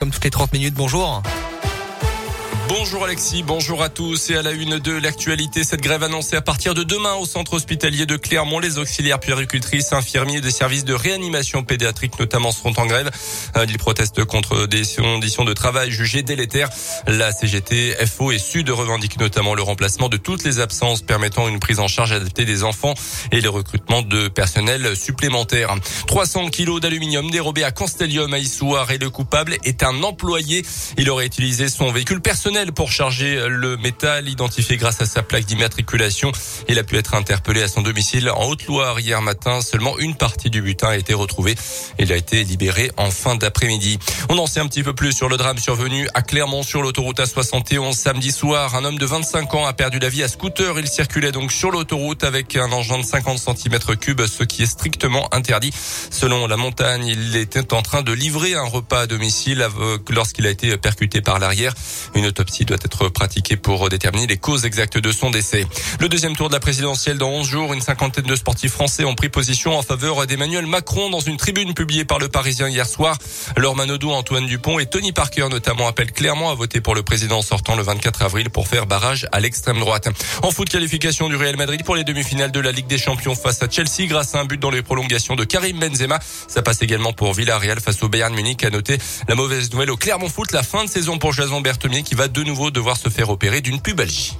Comme toutes les 30 minutes, bonjour. Bonjour Alexis, bonjour à tous et à la une de l'actualité. Cette grève annoncée à partir de demain au centre hospitalier de Clermont. Les auxiliaires puéricultrices, infirmiers des services de réanimation pédiatrique notamment seront en grève. Euh, ils protestent contre des conditions de travail jugées délétères. La CGT, FO et Sud revendiquent notamment le remplacement de toutes les absences permettant une prise en charge adaptée des enfants et le recrutement de personnel supplémentaire. 300 kilos d'aluminium dérobé à Constellium à Issouar et le coupable est un employé. Il aurait utilisé son véhicule personnel pour charger le métal, identifié grâce à sa plaque d'immatriculation. Il a pu être interpellé à son domicile en Haute-Loire hier matin. Seulement une partie du butin a été retrouvée. Il a été libéré en fin d'après-midi. On en sait un petit peu plus sur le drame survenu à Clermont sur l'autoroute A71 samedi soir. Un homme de 25 ans a perdu la vie à scooter. Il circulait donc sur l'autoroute avec un engin de 50 cm3, ce qui est strictement interdit. Selon la montagne, il était en train de livrer un repas à domicile lorsqu'il a été percuté par l'arrière. Une autopsie doit être pratiquée pour déterminer les causes exactes de son décès. Le deuxième tour de la présidentielle dans 11 jours, une cinquantaine de sportifs français ont pris position en faveur d'Emmanuel Macron dans une tribune publiée par le Parisien hier soir. Laure Manodou, Antoine Dupont et Tony Parker notamment appellent clairement à voter pour le président sortant le 24 avril pour faire barrage à l'extrême droite. En foot, qualification du Real Madrid pour les demi-finales de la Ligue des Champions face à Chelsea grâce à un but dans les prolongations de Karim Benzema. Ça passe également pour Villarreal face au Bayern Munich. À noter la mauvaise nouvelle au Clermont Foot, la fin de saison pour Jason Berthemier qui va de nouveau devoir se faire opérer d'une pubalgie.